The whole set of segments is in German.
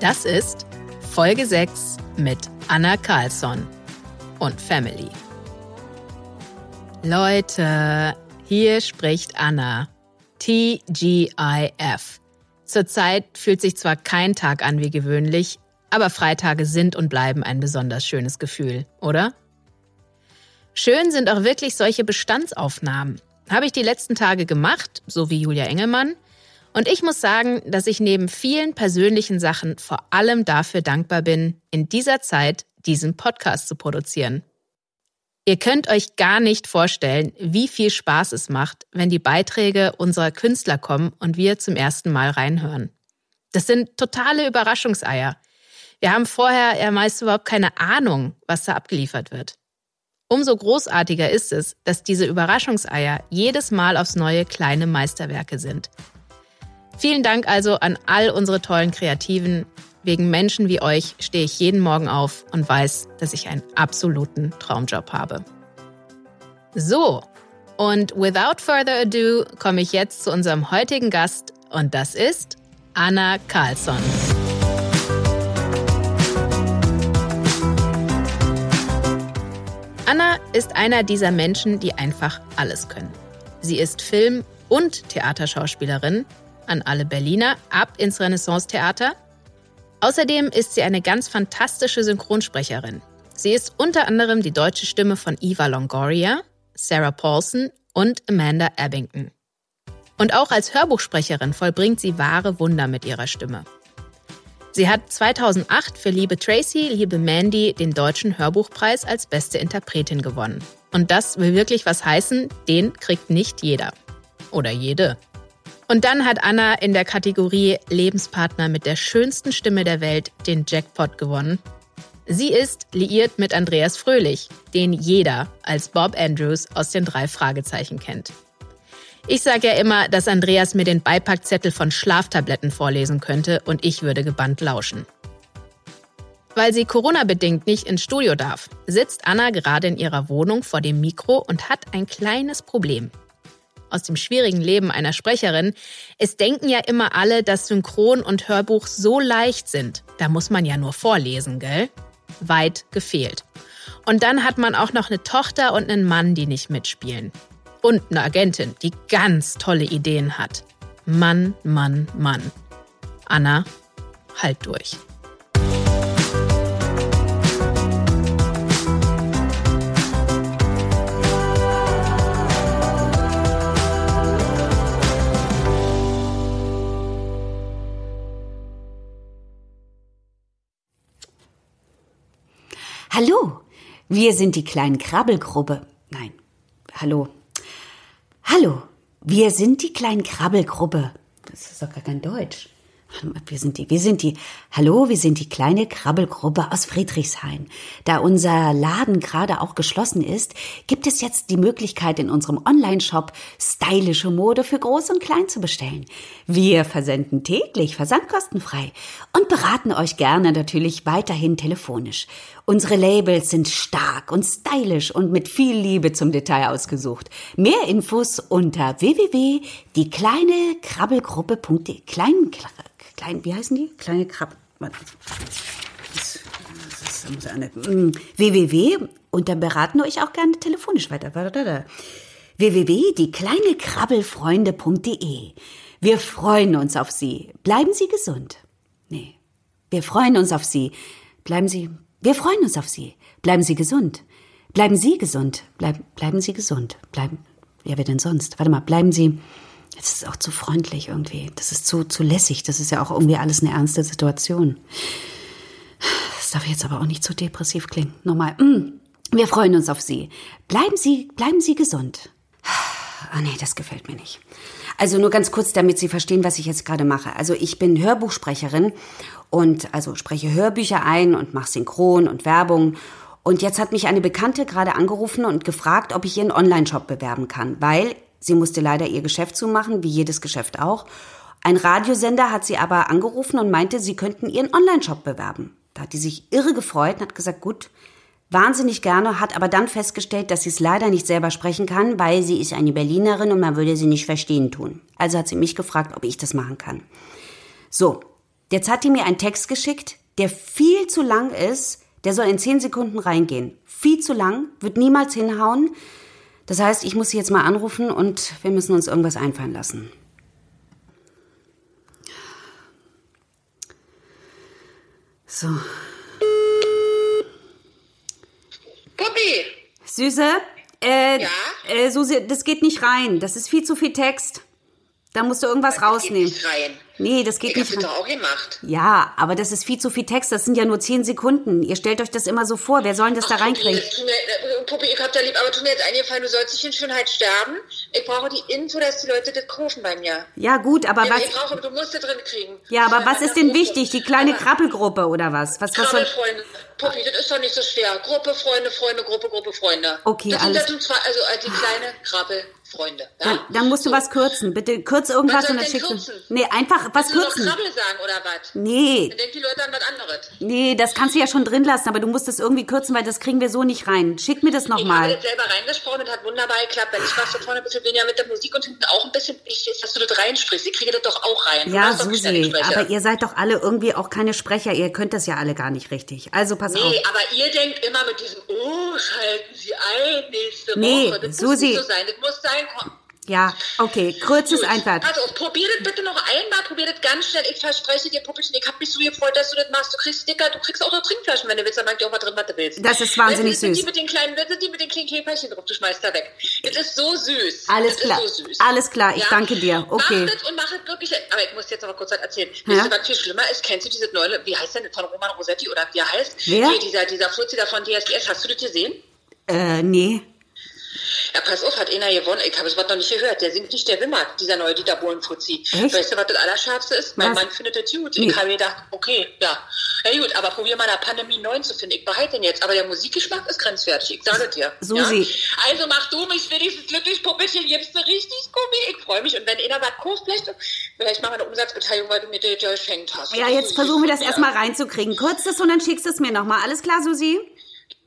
Das ist Folge 6 mit Anna Carlsson und Family. Leute, hier spricht Anna. TGIF. Zurzeit fühlt sich zwar kein Tag an wie gewöhnlich, aber Freitage sind und bleiben ein besonders schönes Gefühl, oder? Schön sind auch wirklich solche Bestandsaufnahmen. Habe ich die letzten Tage gemacht, so wie Julia Engelmann. Und ich muss sagen, dass ich neben vielen persönlichen Sachen vor allem dafür dankbar bin, in dieser Zeit diesen Podcast zu produzieren. Ihr könnt euch gar nicht vorstellen, wie viel Spaß es macht, wenn die Beiträge unserer Künstler kommen und wir zum ersten Mal reinhören. Das sind totale Überraschungseier. Wir haben vorher ja meist überhaupt keine Ahnung, was da abgeliefert wird. Umso großartiger ist es, dass diese Überraschungseier jedes Mal aufs neue kleine Meisterwerke sind. Vielen Dank also an all unsere tollen Kreativen. Wegen Menschen wie euch stehe ich jeden Morgen auf und weiß, dass ich einen absoluten Traumjob habe. So, und without further ado komme ich jetzt zu unserem heutigen Gast und das ist Anna Carlsson. Anna ist einer dieser Menschen, die einfach alles können. Sie ist Film- und Theaterschauspielerin an alle Berliner ab ins Renaissance-Theater. Außerdem ist sie eine ganz fantastische Synchronsprecherin. Sie ist unter anderem die deutsche Stimme von Eva Longoria, Sarah Paulson und Amanda Abington. Und auch als Hörbuchsprecherin vollbringt sie wahre Wunder mit ihrer Stimme. Sie hat 2008 für Liebe Tracy, Liebe Mandy den deutschen Hörbuchpreis als beste Interpretin gewonnen. Und das will wirklich was heißen, den kriegt nicht jeder. Oder jede. Und dann hat Anna in der Kategorie Lebenspartner mit der schönsten Stimme der Welt den Jackpot gewonnen. Sie ist liiert mit Andreas Fröhlich, den jeder als Bob Andrews aus den drei Fragezeichen kennt. Ich sage ja immer, dass Andreas mir den Beipackzettel von Schlaftabletten vorlesen könnte und ich würde gebannt lauschen. Weil sie Corona-bedingt nicht ins Studio darf, sitzt Anna gerade in ihrer Wohnung vor dem Mikro und hat ein kleines Problem. Aus dem schwierigen Leben einer Sprecherin. Es denken ja immer alle, dass Synchron und Hörbuch so leicht sind. Da muss man ja nur vorlesen, gell? Weit gefehlt. Und dann hat man auch noch eine Tochter und einen Mann, die nicht mitspielen und eine Agentin, die ganz tolle Ideen hat. Mann, Mann, Mann. Anna, halt durch. Hallo, wir sind die kleinen Krabbelgruppe. Nein, hallo, Hallo, wir sind die kleine Krabbelgruppe. Das ist doch gar kein Deutsch. Wir sind die, wir sind die, hallo, wir sind die kleine Krabbelgruppe aus Friedrichshain. Da unser Laden gerade auch geschlossen ist, gibt es jetzt die Möglichkeit in unserem Online-Shop stylische Mode für Groß und Klein zu bestellen. Wir versenden täglich versandkostenfrei und beraten euch gerne natürlich weiterhin telefonisch. Unsere Labels sind stark und stylisch und mit viel Liebe zum Detail ausgesucht. Mehr Infos unter www.diekleinekrabbelgruppe.de. Kleinen klein, wie heißen die? Kleine Krab. Das, das, das muss eine, mm, www. Und dann beraten euch auch gerne telefonisch weiter. www.diekleinekrabbelfreunde.de. Wir freuen uns auf Sie. Bleiben Sie gesund. Nee. Wir freuen uns auf Sie. Bleiben Sie. Wir freuen uns auf Sie. Bleiben Sie gesund. Bleiben Sie gesund. Bleib, bleiben Sie gesund. Bleiben. Wer wird denn sonst? Warte mal, bleiben Sie. Das ist auch zu freundlich irgendwie. Das ist zu, zu lässig. Das ist ja auch irgendwie alles eine ernste Situation. Das darf jetzt aber auch nicht zu depressiv klingen. Nochmal. Mm. Wir freuen uns auf Sie. Bleiben Sie, bleiben Sie gesund. Ah nee, das gefällt mir nicht. Also nur ganz kurz, damit Sie verstehen, was ich jetzt gerade mache. Also ich bin Hörbuchsprecherin und also spreche Hörbücher ein und mache Synchron und Werbung. Und jetzt hat mich eine Bekannte gerade angerufen und gefragt, ob ich ihren Online-Shop bewerben kann, weil sie musste leider ihr Geschäft zumachen, wie jedes Geschäft auch. Ein Radiosender hat sie aber angerufen und meinte, sie könnten ihren Online-Shop bewerben. Da hat die sich irre gefreut und hat gesagt, gut, wahnsinnig gerne, hat aber dann festgestellt, dass sie es leider nicht selber sprechen kann, weil sie ist eine Berlinerin und man würde sie nicht verstehen tun. Also hat sie mich gefragt, ob ich das machen kann. So, jetzt hat die mir einen Text geschickt, der viel zu lang ist. Der soll in zehn Sekunden reingehen. Viel zu lang, wird niemals hinhauen. Das heißt, ich muss sie jetzt mal anrufen und wir müssen uns irgendwas einfallen lassen. So. Puppi! Süße, äh, Ja? äh, Susi, das geht nicht rein. Das ist viel zu viel Text. Da musst du irgendwas Geht rausnehmen. nicht rein. Nee, das geht Ich nicht das rein. doch auch gemacht. Ja, aber das ist viel zu viel Text. Das sind ja nur zehn Sekunden. Ihr stellt euch das immer so vor. Wer soll denn das da Puppi, reinkriegen? äh, Puppi, ich hab da lieb, aber tut mir jetzt eingefallen, du sollst nicht in Schönheit sterben. Ich brauche die Info, dass die Leute das kaufen bei mir. Ja, gut, aber Ja, was, Ich brauche, du musst das drin kriegen. ja, aber was ist denn wichtig? Die kleine Aber- Krabbelgruppe oder was? Was, was soll, Krabbelfreunde. Puppi, das ist doch nicht so schwer. Gruppe, Freunde, Freunde, Gruppe, Gruppe, Freunde. Okay, das alles- Sind, das sind also äh, die kleine Krabbelfreunde. Ja? dann, dann musst du was kürzen. Bitte kürz irgendwas und dann schickst du. Nee, einfach was Willst du noch kürzen. Krabbel sagen oder was? Nee, Dann denken die Leute an was anderes. nee, das kannst du ja schon drin lassen, aber du musst das irgendwie kürzen, weil das kriegen wir so nicht rein. Schick mir das Ich habe nochmal. das selber reingesprochen und hat wunderbar geklappt. Wenn ich was da vorne ein bisschen weniger mit der Musik und hinten auch ein bisschen wichtig dass du das reinsprichst. Ich kriege das doch auch rein. Ja, Susi, aber ihr seid doch alle irgendwie auch keine Sprecher. Ihr könnt das ja alle gar nicht richtig. Also pass auf. Nee, aber ihr denkt immer mit diesem, oh, schalten Sie ein nächste Nee, Woche. Das Susi. muss nicht so sein. Das muss sein. komm. Ja, okay, kürz es Gut. einfach. Also, probier das bitte noch einmal, probier das ganz schnell. Ich verspreche dir, Puppelchen, ich hab mich so gefreut, dass du das machst. Du kriegst Sticker, du kriegst auch noch Trinkflaschen, wenn du willst, dann mag ich auch mal drin, was du willst. Das ist wahnsinnig das sind süß. Die mit den kleinen, das sind die mit den kleinen Käferchen drauf, du schmeißt da weg. Das ist so süß. Alles das klar. Ist so süß. Alles klar, ich danke dir. Okay. Mach das und mach es wirklich. Aber ich muss jetzt aber kurz was erzählen. Ja? Wisst ihr, was viel schlimmer ist? Kennst du dieses neue, wie heißt denn das, von Roman Rossetti oder wie er heißt? Wer? Hier, dieser, dieser Fuzzi da von DSDS. Hast du das gesehen? Äh, nee. Ja, pass auf, hat einer gewonnen. Ich habe das Wort noch nicht gehört. Der singt nicht der Wimmer, dieser neue Dieter Bohlen-Fuzzi. Weißt du, was das Allerschärfste ist? Mein Was? Mann findet das gut. Nee. Ich habe gedacht, okay, ja. Ja gut, aber probier mal der Pandemie 9 zu finden. Ich behalte den jetzt. Aber der Musikgeschmack ist grenzwertig. Ich sage dir. Susi. Ja? Also mach du mich wenigstens glücklich, Puppelchen. Gibst du richtig Gummi. Ich freue mich. Und wenn einer was kauft, vielleicht, vielleicht machen wir eine Umsatzbeteiligung, weil du mir das geschenkt hast. Ja, jetzt versuchen wir das Ja. erstmal reinzukriegen. Kürz es und dann schickst du es mir nochmal. Alles klar, Susi?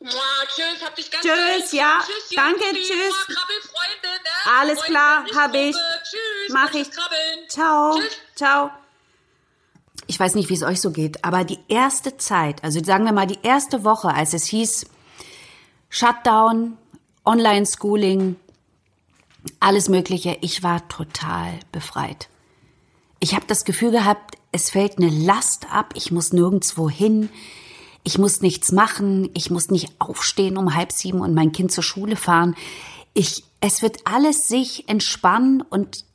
Mua, tschüss, hab dich ganz Tschüss, lieb. ja. Tschüss, Danke, Jungs, tschüss. Krabbelfreunde, ne? Alles Freunde, klar, hab ich. Tschüss. Mach ich. Krabbeln. Ciao. Tschüss. Ciao. Ich weiß nicht, wie es euch so geht, aber die erste Zeit, also sagen wir mal die erste Woche, als es hieß Shutdown, Online-Schooling, alles Mögliche, ich war total befreit. Ich habe das Gefühl gehabt, es fällt eine Last ab, ich muss nirgendwo hin, ich muss nichts machen, ich muss nicht aufstehen um halb sieben und mein Kind zur Schule fahren. Ich, es wird alles sich entspannen und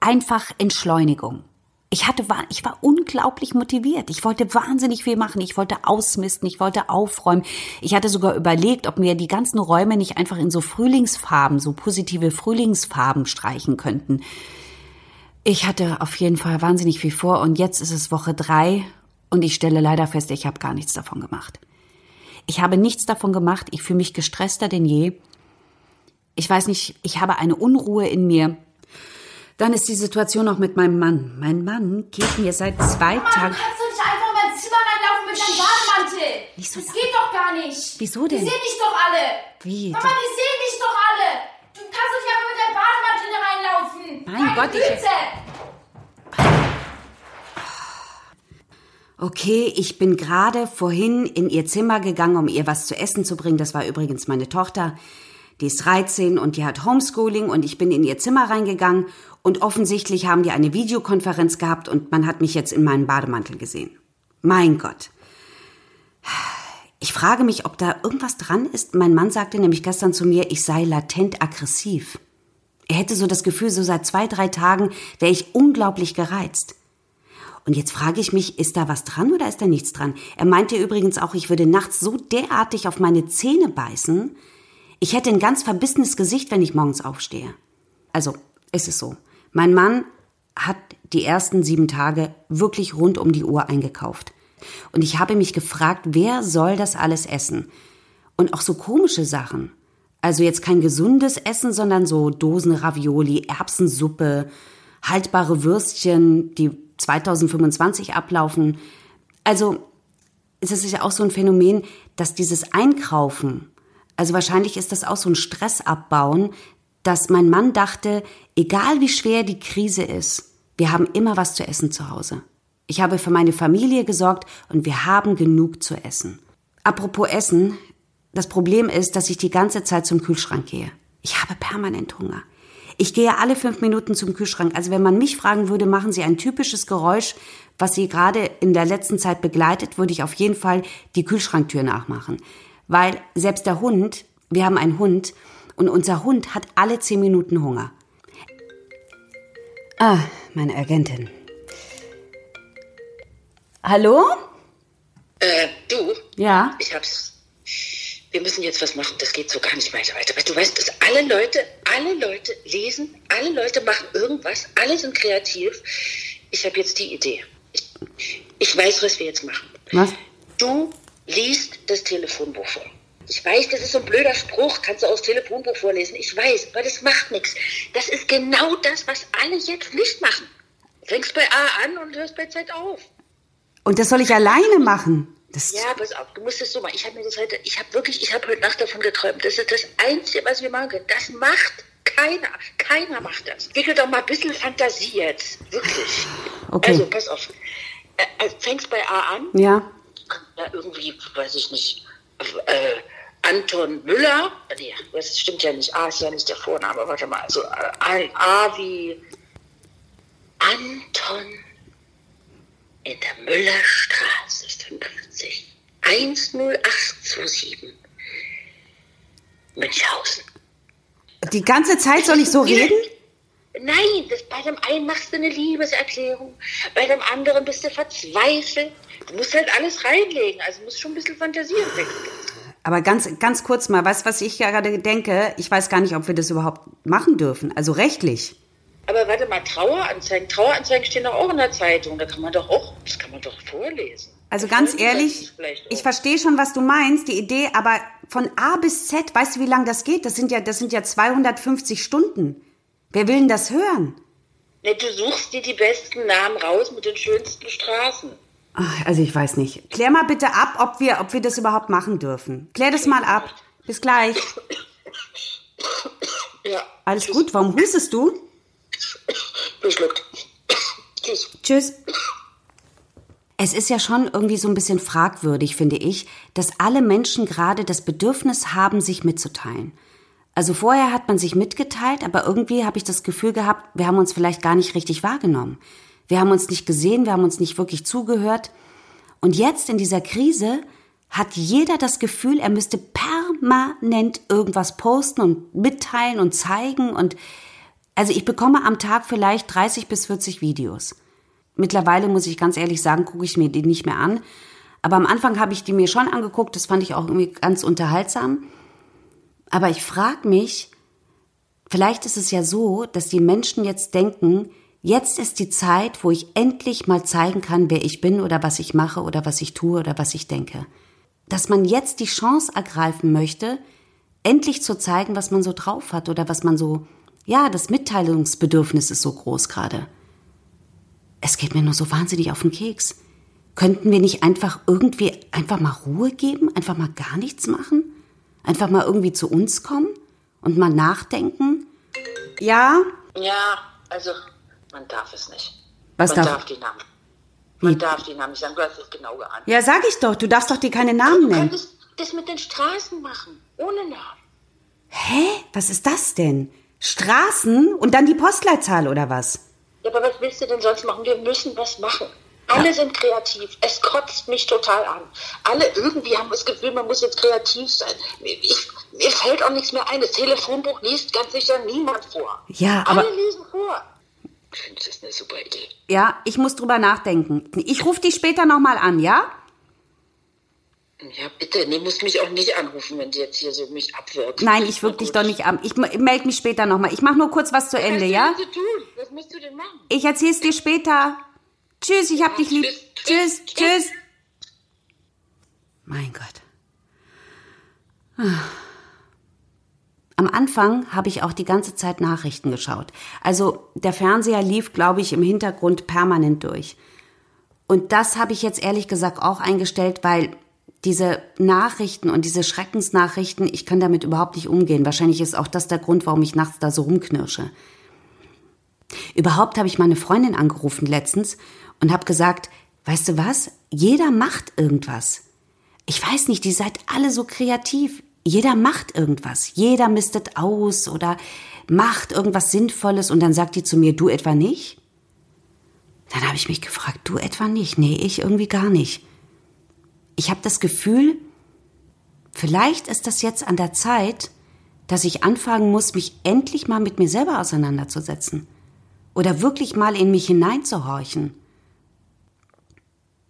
einfach Entschleunigung. Ich hatte, ich war unglaublich motiviert. Ich wollte wahnsinnig viel machen. Ich wollte ausmisten. Ich wollte aufräumen. Ich hatte sogar überlegt, ob wir die ganzen Räume nicht einfach in so Frühlingsfarben, so positive Frühlingsfarben streichen könnten. Ich hatte auf jeden Fall wahnsinnig viel vor und jetzt ist es Woche drei und ich stelle leider fest, ich habe gar nichts davon gemacht. Ich habe nichts davon gemacht. Ich fühle mich gestresster denn je. Ich weiß nicht, ich habe eine Unruhe in mir. Dann ist die Situation noch mit meinem Mann. Mein Mann geht mir seit zwei Mama, Tagen. du kannst doch nicht einfach in mein Zimmer reinlaufen mit deinem Bademantel. Nicht so das geht doch gar nicht. Wieso denn? Die sehen dich doch alle. Wie? Mama, die sehen dich doch alle. Du kannst doch nicht einfach mit deinem Bademantel reinlaufen. Mein Gott, ich- Okay, ich bin gerade vorhin in ihr Zimmer gegangen, um ihr was zu essen zu bringen. Das war übrigens meine Tochter. Die ist 13 und die hat Homeschooling und ich bin in ihr Zimmer reingegangen und offensichtlich haben die eine Videokonferenz gehabt und man hat mich jetzt in meinem Bademantel gesehen. Mein Gott. Ich frage mich, ob da irgendwas dran ist. Mein Mann sagte nämlich gestern zu mir, ich sei latent aggressiv. Er hätte so das Gefühl, so seit zwei, drei Tagen wäre ich unglaublich gereizt. Und jetzt frage ich mich, ist da was dran oder ist da nichts dran? Er meinte übrigens auch, ich würde nachts so derartig auf meine Zähne beißen. Ich hätte ein ganz verbissenes Gesicht, wenn ich morgens aufstehe. Also, es ist so. Mein Mann hat die ersten sieben Tage wirklich rund um die Uhr eingekauft. Und ich habe mich gefragt, wer soll das alles essen? Und auch so komische Sachen. Also jetzt kein gesundes Essen, sondern so Dosen Ravioli, Erbsensuppe, haltbare Würstchen, die 2025 ablaufen. Also es ist ja auch so ein Phänomen, dass dieses Einkaufen, also wahrscheinlich ist das auch so ein Stressabbauen, dass mein Mann dachte, egal wie schwer die Krise ist, wir haben immer was zu essen zu Hause. Ich habe für meine Familie gesorgt und wir haben genug zu essen. Apropos Essen, das Problem ist, dass ich die ganze Zeit zum Kühlschrank gehe. Ich habe permanent Hunger. Ich gehe alle fünf Minuten zum Kühlschrank. Also wenn man mich fragen würde, machen Sie ein typisches Geräusch, was Sie gerade in der letzten Zeit begleitet, würde ich auf jeden Fall die Kühlschranktür nachmachen. Weil selbst der Hund, wir haben einen Hund, und unser Hund hat alle zehn Minuten Hunger. Ah, meine Agentin. Hallo? Äh, du? Ja? Ich hab's. Wir müssen jetzt was machen. Das geht so gar nicht weiter. weiter. Du weißt, dass alle Leute, alle Leute lesen, alle Leute machen irgendwas, alle sind kreativ. Ich habe jetzt die Idee. Ich, ich weiß, was wir jetzt machen. Was? Du liest das Telefonbuch vor. Ich weiß, das ist so ein blöder Spruch, kannst du aus Telefonbuch vorlesen. Ich weiß, aber das macht nichts. Das ist genau das, was alle jetzt nicht machen. Fängst bei A an und hörst bei Z auf. Und das soll ich alleine machen? Das Ja, pass auf, du musst es so machen. Ich habe mir das heute, ich habe wirklich, ich habe heute Nacht davon geträumt. Das ist das Einzige, was wir machen können. Das macht keiner. Keiner macht das. Entwickel doch mal ein bisschen Fantasie jetzt. Wirklich. Okay. Also, pass auf. Also, fängst bei A an. ja. Ja, irgendwie, weiß ich nicht, äh, Anton Müller. Nee, das stimmt ja nicht. A ist ja nicht der Vorname. Warte mal. Also, äh, A wie Anton in der Müllerstraße 50 10827 Münchhausen. Die ganze Zeit soll ich so reden? Nein, das, bei dem einen machst du eine Liebeserklärung, bei dem anderen bist du verzweifelt. Du musst halt alles reinlegen, also musst schon ein bisschen Fantasie entwickeln. Aber ganz, ganz kurz mal, weißt was ich gerade denke? Ich weiß gar nicht, ob wir das überhaupt machen dürfen. Also rechtlich. Aber warte mal, Traueranzeigen. Traueranzeigen stehen doch auch in der Zeitung. Da kann man doch auch, das kann man doch vorlesen. Also ganz ehrlich, ich verstehe schon, was du meinst, die Idee, aber von A bis Z, weißt du, wie lange das geht? Das sind ja, das sind ja 250 Stunden. Wer will denn das hören? Ne, du suchst dir die besten Namen raus mit den schönsten Straßen. Ach, also ich weiß nicht. Klär mal bitte ab, ob wir, ob wir das überhaupt machen dürfen. Klär das mal ab. Bis gleich. Ja, Alles gut? Warum hustest du? Geschluckt. Tschüss. Tschüss. Es ist ja schon irgendwie so ein bisschen fragwürdig, finde ich, dass alle Menschen gerade das Bedürfnis haben, sich mitzuteilen. Also vorher hat man sich mitgeteilt, aber irgendwie habe ich das Gefühl gehabt, wir haben uns vielleicht gar nicht richtig wahrgenommen. Wir haben uns nicht gesehen, wir haben uns nicht wirklich zugehört. Und jetzt in dieser Krise hat jeder das Gefühl, er müsste permanent irgendwas posten und mitteilen und zeigen und also ich bekomme am Tag vielleicht 30 bis 40 Videos. Mittlerweile muss ich ganz ehrlich sagen, gucke ich mir die nicht mehr an. Aber am Anfang habe ich die mir schon angeguckt, das fand ich auch irgendwie ganz unterhaltsam. Aber ich frage mich, vielleicht ist es ja so, dass die Menschen jetzt denken, jetzt ist die Zeit, wo ich endlich mal zeigen kann, wer ich bin oder was ich mache oder was ich tue oder was ich denke. Dass man jetzt die Chance ergreifen möchte, endlich zu zeigen, was man so drauf hat oder was man so, ja, das Mitteilungsbedürfnis ist so groß gerade. Es geht mir nur so wahnsinnig auf den Keks. Könnten wir nicht einfach irgendwie einfach mal Ruhe geben, einfach mal gar nichts machen? Einfach mal irgendwie zu uns kommen und mal nachdenken? Ja? Ja, also man darf es nicht. Was man darf- darf, die Namen. Man darf die Namen nicht sagen. Du hast es genau geahnt. Ja, sag ich doch, du darfst doch dir keine Namen Du nennen. könntest das mit den Straßen machen, ohne Namen. Hä? Was ist das denn? Straßen und dann die Postleitzahl oder was? Ja, aber was willst du denn sonst machen? Wir müssen was machen. Alle sind kreativ. Es kotzt mich total an. Alle irgendwie haben das Gefühl, man muss jetzt kreativ sein. Ich, mir fällt auch nichts mehr ein. Das Telefonbuch liest ganz sicher niemand vor. Ja, aber- Alle lesen vor. Ich finde das eine super Idee. Ja, ich muss drüber nachdenken. Ich rufe dich später nochmal an, ja? Ja, bitte, nee, musst mich auch nicht anrufen, wenn du jetzt hier so mich abwirkst. Nein, ich wirke dich doch nicht an. Ich melde mich später nochmal. Ich mache nur kurz was zu Ende, ja? Was willst du tun? Was musst du denn machen? Ich erzähl's dir später. Tschüss, ich hab dich lieb. tschüss, Tschüss, tschüss. Mein Gott. Am Anfang habe ich auch die ganze Zeit Nachrichten geschaut. Also der Fernseher lief, glaube ich, im Hintergrund permanent durch. Und das habe ich jetzt ehrlich gesagt auch eingestellt, weil diese Nachrichten und diese Schreckensnachrichten, ich kann damit überhaupt nicht umgehen. Wahrscheinlich ist auch das der Grund, warum ich nachts da so rumknirsche. Überhaupt habe ich meine Freundin angerufen letztens und habe gesagt, weißt du was? Jeder macht irgendwas. Ich weiß nicht, ihr seid alle so kreativ. Jeder macht irgendwas. Jeder mistet aus oder macht irgendwas Sinnvolles und dann sagt die zu mir, du etwa nicht? Dann habe ich mich gefragt, du etwa nicht? Nee, ich irgendwie gar nicht. Ich habe das Gefühl, vielleicht ist das jetzt an der Zeit, dass ich anfangen muss, mich endlich mal mit mir selber auseinanderzusetzen oder wirklich mal in mich hineinzuhorchen.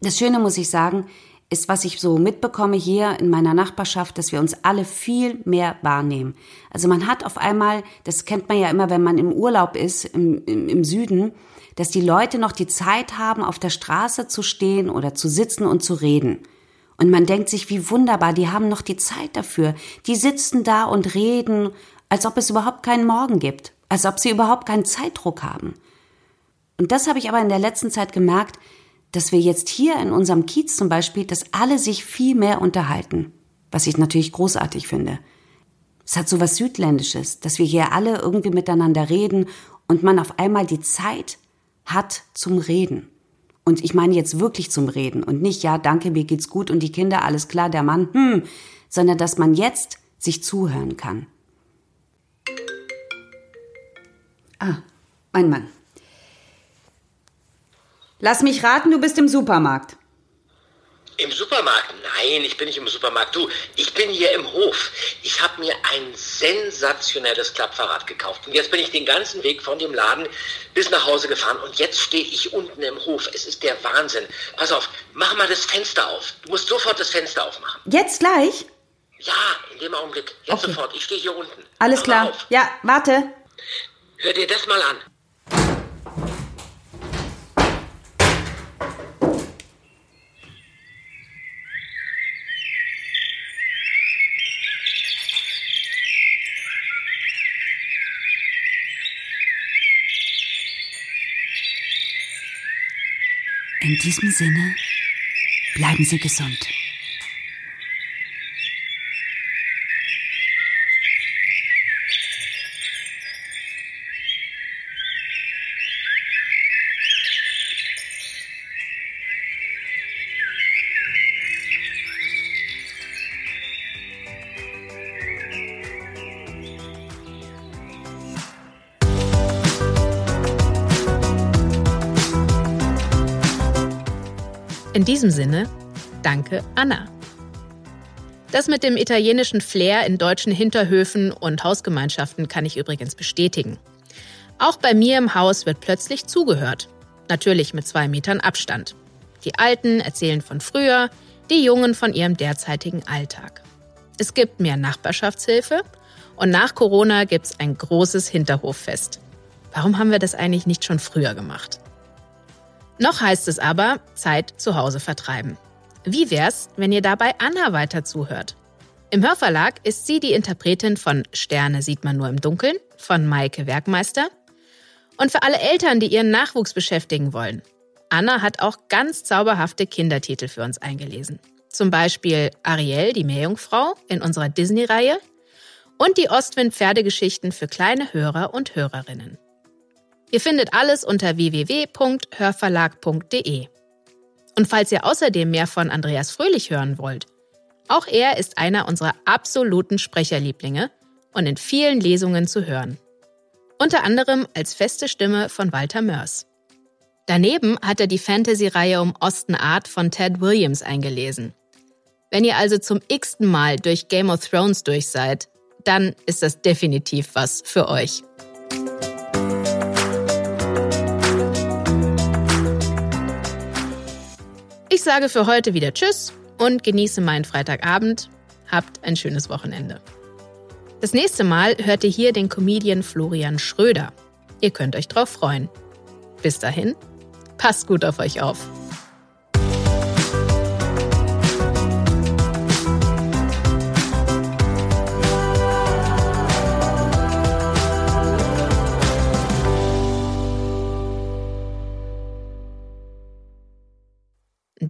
Das Schöne, muss ich sagen, ist, was ich so mitbekomme hier in meiner Nachbarschaft, dass wir uns alle viel mehr wahrnehmen. Also man hat auf einmal, das kennt man ja immer, wenn man im Urlaub ist, im, im, im Süden, dass die Leute noch die Zeit haben, auf der Straße zu stehen oder zu sitzen und zu reden. Und man denkt sich, wie wunderbar, die haben noch die Zeit dafür. Die sitzen da und reden, als ob es überhaupt keinen Morgen gibt, als ob sie überhaupt keinen Zeitdruck haben. Und das habe ich aber in der letzten Zeit gemerkt, dass wir jetzt hier in unserem Kiez zum Beispiel, dass alle sich viel mehr unterhalten, was ich natürlich großartig finde. Es hat so was Südländisches, dass wir hier alle irgendwie miteinander reden und man auf einmal die Zeit hat zum Reden. Und ich meine jetzt wirklich zum Reden und nicht, ja, danke, mir geht's gut und die Kinder, alles klar, der Mann, hm, sondern dass man jetzt sich zuhören kann. Ah, mein Mann. Lass mich raten, du bist im Supermarkt. Im Supermarkt? Nein, ich bin nicht im Supermarkt. Du, ich bin hier im Hof. Ich habe mir ein sensationelles Klappfahrrad gekauft. Und jetzt bin ich den ganzen Weg von dem Laden bis nach Hause gefahren. Und jetzt stehe ich unten im Hof. Es ist der Wahnsinn. Pass auf, mach mal das Fenster auf. Du musst sofort das Fenster aufmachen. Jetzt gleich? Ja, in dem Augenblick. Jetzt Okay. sofort. Ich stehe hier unten. Alles Mach klar. Ja, warte. Hör dir das mal an. In diesem Sinne, bleiben Sie gesund. In diesem Sinne, danke Anna. Das mit dem italienischen Flair in deutschen Hinterhöfen und Hausgemeinschaften kann ich übrigens bestätigen. Auch bei mir im Haus wird plötzlich zugehört. Natürlich mit zwei Metern Abstand. Die Alten erzählen von früher, die Jungen von ihrem derzeitigen Alltag. Es gibt mehr Nachbarschaftshilfe und nach Corona gibt's ein großes Hinterhoffest. Warum haben wir das eigentlich nicht schon früher gemacht? Noch heißt es aber, Zeit zu Hause vertreiben. Wie wär's, wenn ihr dabei Anna weiter zuhört? Im Hörverlag ist sie die Interpretin von Sterne sieht man nur im Dunkeln von Maike Werkmeister. Und für alle Eltern, die ihren Nachwuchs beschäftigen wollen. Anna hat auch ganz zauberhafte Kindertitel für uns eingelesen. Zum Beispiel Ariel, die Meerjungfrau in unserer Disney-Reihe und die Ostwind-Pferdegeschichten für kleine Hörer und Hörerinnen. Ihr findet alles unter www.hörverlag.de. Und falls ihr außerdem mehr von Andreas Fröhlich hören wollt, auch er ist einer unserer absoluten Sprecherlieblinge und in vielen Lesungen zu hören. Unter anderem als feste Stimme von Walter Mörs. Daneben hat er die Fantasy-Reihe um Austin Art von Ted Williams eingelesen. Wenn ihr also zum x-ten Mal durch Game of Thrones durch seid, dann ist das definitiv was für euch. Ich sage für heute wieder Tschüss und genieße meinen Freitagabend. Habt ein schönes Wochenende. Das nächste Mal hört ihr hier den Comedian Florian Schröder. Ihr könnt euch drauf freuen. Bis dahin, passt gut auf euch auf.